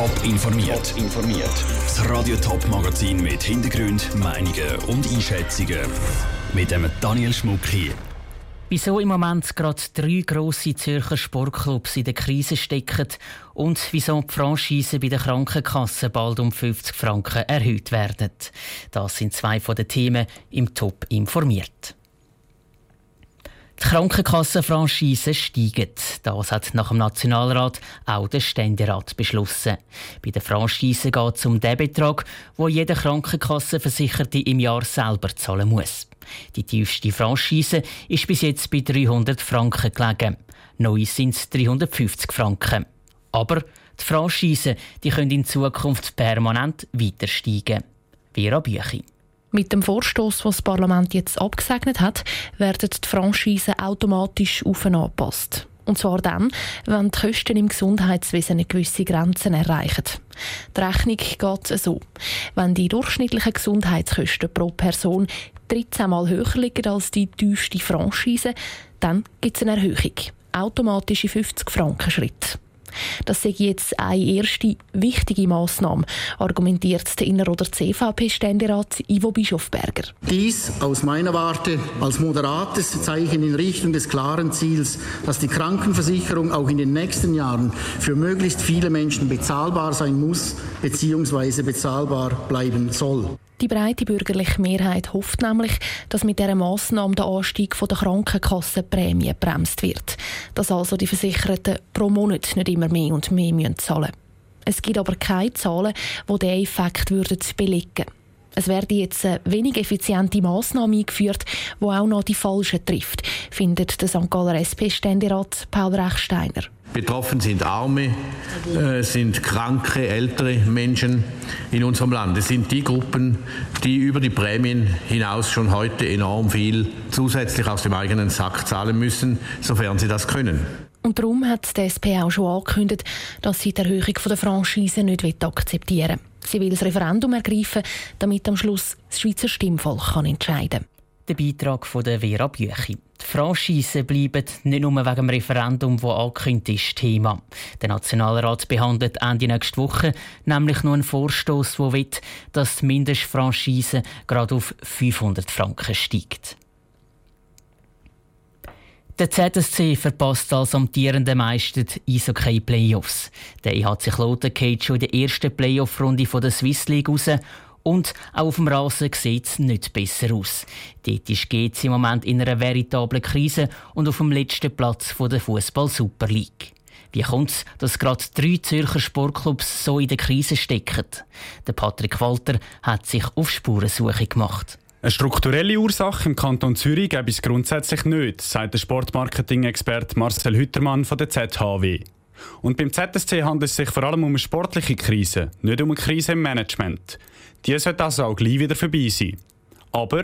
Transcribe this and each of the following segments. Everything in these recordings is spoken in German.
Top informiert. informiert. Das Radio Top Magazin mit Hintergrund, Meinungen und Einschätzungen mit dem Daniel Schmuck hier. Wieso im Moment gerade drei grosse Zürcher Sportclubs in der Krise stecken und wieso die Franchise bei der Krankenkasse bald um 50 Franken erhöht werden. Das sind zwei von den Themen im Top informiert. Die Krankenkassenfranchise steigen. Das hat nach dem Nationalrat auch der Ständerat beschlossen. Bei der Franchise geht es um den Betrag, wo jeder Krankenkassenversicherte im Jahr selber zahlen muss. Die tiefste Franchise ist bis jetzt bei 300 Franken gelegen. Neu sind es 350 Franken. Aber die Franchise die können in Zukunft permanent weiter steigen. Vera Büchi. Mit dem Vorstoß, was das Parlament jetzt abgesegnet hat, werden die Franchisen automatisch aufeingepasst. Und zwar dann, wenn die Kosten im Gesundheitswesen eine gewisse Grenzen erreichen. Die Rechnung geht so. Wenn die durchschnittlichen Gesundheitskosten pro Person 13 Mal höher liegen als die tiefste Franchise, dann gibt es eine Erhöhung. Automatische 50 Franken Schritt. Das sei jetzt eine erste wichtige Maßnahme, argumentiert der Inneroder CVP-Ständerat Ivo Bischofberger. Dies aus meiner Warte als moderates Zeichen in Richtung des klaren Ziels, dass die Krankenversicherung auch in den nächsten Jahren für möglichst viele Menschen bezahlbar sein muss bzw. bezahlbar bleiben soll. Die breite bürgerliche Mehrheit hofft nämlich, dass mit dieser Massnahme der Anstieg der Krankenkassenprämie bremst wird. Dass also die Versicherten pro Monat nicht immer mehr und mehr zahlen müssen. Es gibt aber keine Zahlen, die diesen Effekt würden es werde jetzt eine wenig effiziente Massnahme eingeführt, die auch noch die Falschen trifft, findet der St. Galler SP-Ständerat Paul Rechsteiner. Betroffen sind Arme, äh, sind kranke, ältere Menschen in unserem Land. Es sind die Gruppen, die über die Prämien hinaus schon heute enorm viel zusätzlich aus dem eigenen Sack zahlen müssen, sofern sie das können. Und darum hat die SP auch schon angekündigt, dass sie die Erhöhung der Franchise nicht akzeptieren will. Sie will das Referendum ergreifen, damit am Schluss das Schweizer Stimmvolk kann entscheiden kann. Der Beitrag von der Vera Büchi. Die Franchise bleiben nicht nur wegen dem Referendum, das angekündigt ist, Thema. Der Nationalrat behandelt Ende nächste Woche nämlich nur einen Vorstoß, der will, dass die Mindestfranchise gerade auf 500 Franken steigt. Der ZSC verpasst als amtierender Meister die Eishockey Playoffs. Der EHC Kloten geht schon in der ersten Playoff-Runde der Swiss League raus und auch auf dem Rasen sieht es nicht besser aus. Dort ist GC im Moment in einer veritablen Krise und auf dem letzten Platz der Fußball Super League. Wie kommt es, dass gerade drei Zürcher Sportclubs so in der Krise stecken? Der Patrick Walter hat sich auf Spurensuche gemacht. Eine strukturelle Ursache im Kanton Zürich gäbe es grundsätzlich nicht, sagt der Sportmarketing-Experte Marcel Hüttermann von der ZHW. Und beim ZSC handelt es sich vor allem um eine sportliche Krise, nicht um eine Krise im Management. Die sollte also auch gleich wieder vorbei sein. Aber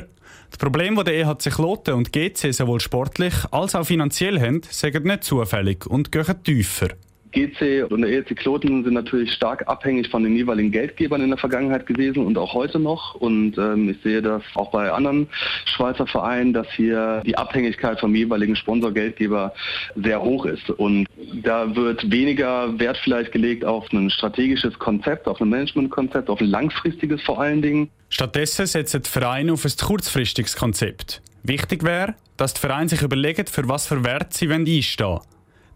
das Problem, das der EHC Kloten und GC sowohl sportlich als auch finanziell haben, sind nicht zufällig und gehen tiefer. GC und der ELC Kloten sind natürlich stark abhängig von den jeweiligen Geldgebern in der Vergangenheit gewesen und auch heute noch. Und ähm, ich sehe das auch bei anderen Schweizer Vereinen, dass hier die Abhängigkeit vom jeweiligen Sponsorgeldgeber sehr hoch ist. Und da wird weniger Wert vielleicht gelegt auf ein strategisches Konzept, auf ein Managementkonzept, auf ein langfristiges vor allen Dingen. Stattdessen setzen die Vereine auf ein kurzfristiges Konzept. Wichtig wäre, dass die Vereine sich überlegen, für was für Wert sie einstehen wollen.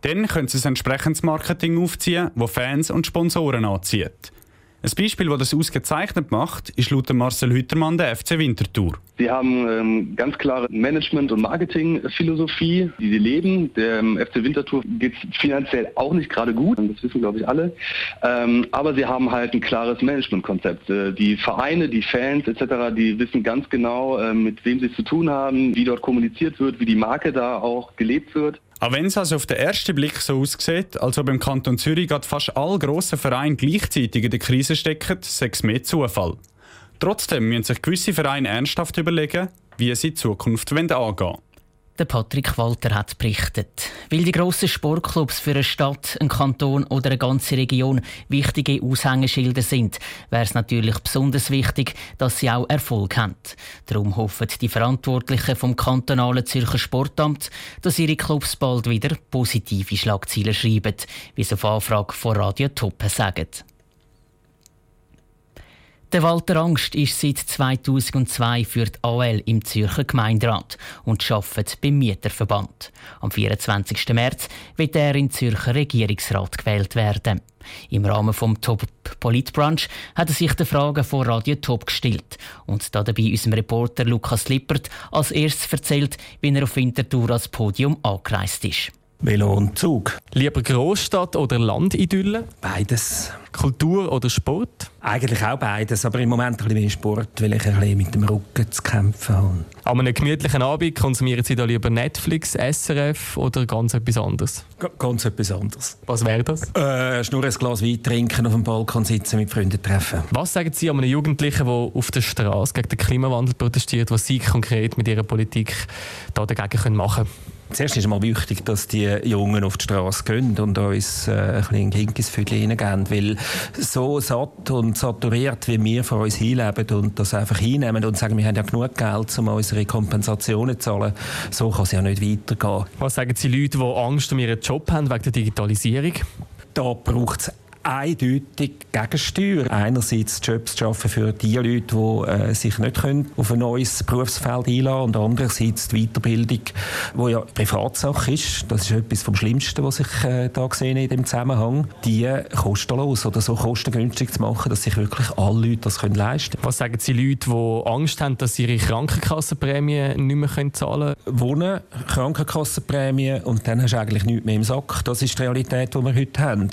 Dann können Sie ein entsprechendes Marketing aufziehen, das Fans und Sponsoren anzieht. Ein Beispiel, das das ausgezeichnet macht, ist laut Marcel Hüttermann der FC Winterthur. Sie haben ähm, ganz klare Management- und Marketingphilosophie, die sie leben. Der ähm, FC Winterthur geht finanziell auch nicht gerade gut, das wissen glaube ich alle. Ähm, aber sie haben halt ein klares Managementkonzept. Äh, die Vereine, die Fans etc., die wissen ganz genau, äh, mit wem sie zu tun haben, wie dort kommuniziert wird, wie die Marke da auch gelebt wird. Auch wenn es also auf den ersten Blick so aussieht, als ob im Kanton Zürich gerade fast alle grossen Vereine gleichzeitig in der Krise stecken, sei es mehr Zufall. Trotzdem müssen sich gewisse Vereine ernsthaft überlegen, wie sie die Zukunft angehen wollen. Der Patrick Walter hat berichtet. Weil die grossen Sportclubs für eine Stadt, einen Kanton oder eine ganze Region wichtige Aushängeschilder sind, wäre es natürlich besonders wichtig, dass sie auch Erfolg haben. Darum hoffen die Verantwortlichen vom kantonalen Zürcher Sportamt, dass ihre Clubs bald wieder positive Schlagzeilen schreiben, wie sie auf Anfrage von Radio Toppe sagen. Der Walter Angst ist seit 2002 für die AL im Zürcher Gemeinderat und arbeitet beim Mieterverband. Am 24. März wird er in Zürcher Regierungsrat gewählt werden. Im Rahmen vom Top Politbrunch hat er sich die Fragen von Radio Top gestellt und da dabei unserem Reporter Lukas Lippert als erstes erzählt, wie er auf Winterthur als Podium angereist ist. Velo und Zug. Lieber Großstadt oder Landidylle? Beides. Kultur oder Sport? Eigentlich auch beides, aber im Moment ein bisschen Sport, weil ich ein bisschen mit dem Rücken zu kämpfen habe. An einem gemütlichen Abend konsumieren Sie da lieber Netflix, SRF oder ganz etwas anderes? G ganz etwas anderes. Was wäre das? Äh, nur ein Glas Wein trinken, auf dem Balkon sitzen, mit Freunden treffen. Was sagen Sie an einem Jugendlichen, der auf der Straße gegen den Klimawandel protestiert, was Sie konkret mit Ihrer Politik da dagegen machen können? Zuerst ist mal wichtig, dass die Jungen auf die Straße gehen und uns äh, ein bisschen Viertel hineingeben, weil so satt und saturiert, wie wir von uns hinleben und das einfach hinnehmen und sagen, wir haben ja genug Geld, um unsere Kompensationen zu zahlen, so kann es ja nicht weitergehen. Was sagen Sie Leute, die Angst um ihren Job haben wegen der Digitalisierung? Da braucht es eindeutig Gegensteuer. Einerseits Jobs zu schaffen für die Leute, die äh, sich nicht können auf ein neues Berufsfeld einlassen können und andererseits die Weiterbildung, die ja Privatsache ist. Das ist etwas vom Schlimmsten, was ich äh, da gesehen in dem Zusammenhang. Die kostenlos oder so kostengünstig zu machen, dass sich wirklich alle Leute das können leisten können. Was sagen Sie Leute, die Angst haben, dass sie ihre Krankenkassenprämie nicht mehr können zahlen können? Wohnen, Krankenkassenprämie und dann hast du eigentlich nichts mehr im Sack. Das ist die Realität, die wir heute haben.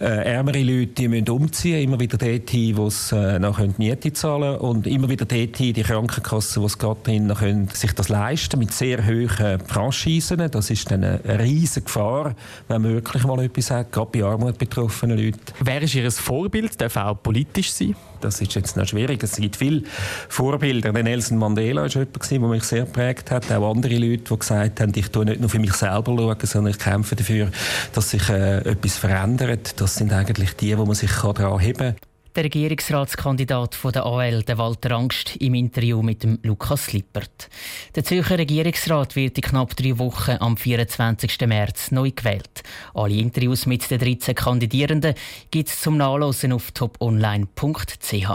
Äh, ärmere Leute die müssen umziehen, immer wieder dorthin, wo sie äh, noch Miete zahlen können und immer wieder dorthin, die Krankenkassen, die es gerade drin können, sich das leisten mit sehr hohen Franchisen. Das ist dann eine riesige Gefahr, wenn man wirklich mal etwas hat, gerade bei Armut betroffenen Leuten. Wer ist Ihr Vorbild? Darf auch politisch sein? Das ist jetzt noch schwierig. Es gibt viele Vorbilder. Der Nelson Mandela war jemand, der mich sehr geprägt hat. Auch andere Leute, die gesagt haben, ich tue nicht nur für mich selber schauen, sondern ich kämpfe dafür, dass sich äh, etwas verändert. Das sind eigentlich die, wo man sich daran heben kann. Der Regierungsratskandidat von der AL, der Walter Angst, im Interview mit dem Lukas Lippert. Der Zürcher Regierungsrat wird in knapp drei Wochen am 24. März neu gewählt. Alle Interviews mit den 13 Kandidierenden gibt es zum Nachlesen auf toponline.ch.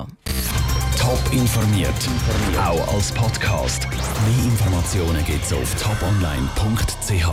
Top informiert, auch als Podcast. Mehr Informationen gibt es auf toponline.ch.